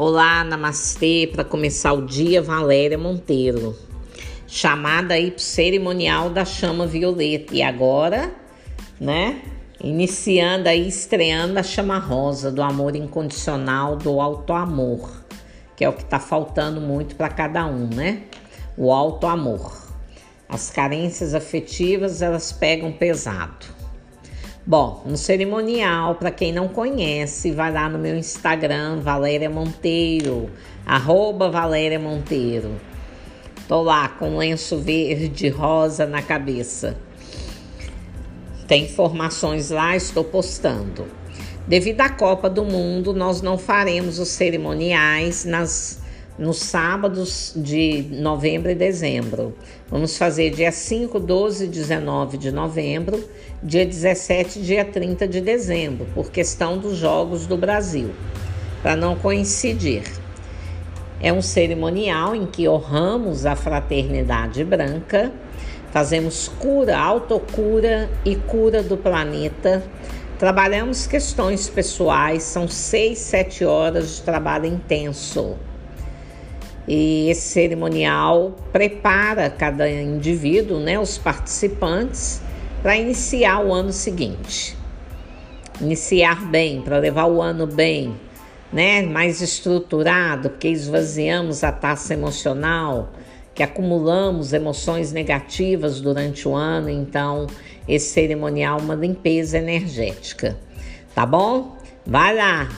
Olá, namastê, para começar o dia, Valéria Monteiro. Chamada aí pro cerimonial da chama violeta. E agora, né? Iniciando aí, estreando a chama rosa do amor incondicional, do alto amor, que é o que tá faltando muito para cada um, né? O alto amor. As carências afetivas, elas pegam pesado. Bom, no cerimonial, para quem não conhece, vai lá no meu Instagram, Valéria Monteiro, arroba Valéria Monteiro. Tô lá com lenço verde rosa na cabeça. Tem informações lá, estou postando. Devido à Copa do Mundo, nós não faremos os cerimoniais nas nos sábados de novembro e dezembro. Vamos fazer dia 5, 12 e 19 de novembro, dia 17 e dia 30 de dezembro, por questão dos Jogos do Brasil, para não coincidir. É um cerimonial em que honramos a fraternidade branca, fazemos cura, autocura e cura do planeta. Trabalhamos questões pessoais, são seis, sete horas de trabalho intenso. E esse cerimonial prepara cada indivíduo, né, os participantes, para iniciar o ano seguinte. Iniciar bem, para levar o ano bem, né, mais estruturado, porque esvaziamos a taça emocional, que acumulamos emoções negativas durante o ano, então esse cerimonial é uma limpeza energética. Tá bom? Vai lá,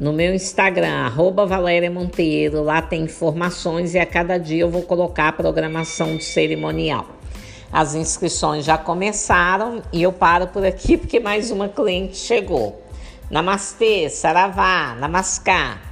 no meu Instagram, arroba Valéria Monteiro. Lá tem informações e a cada dia eu vou colocar a programação de cerimonial. As inscrições já começaram e eu paro por aqui porque mais uma cliente chegou. Namastê, Saravá, Namaskar.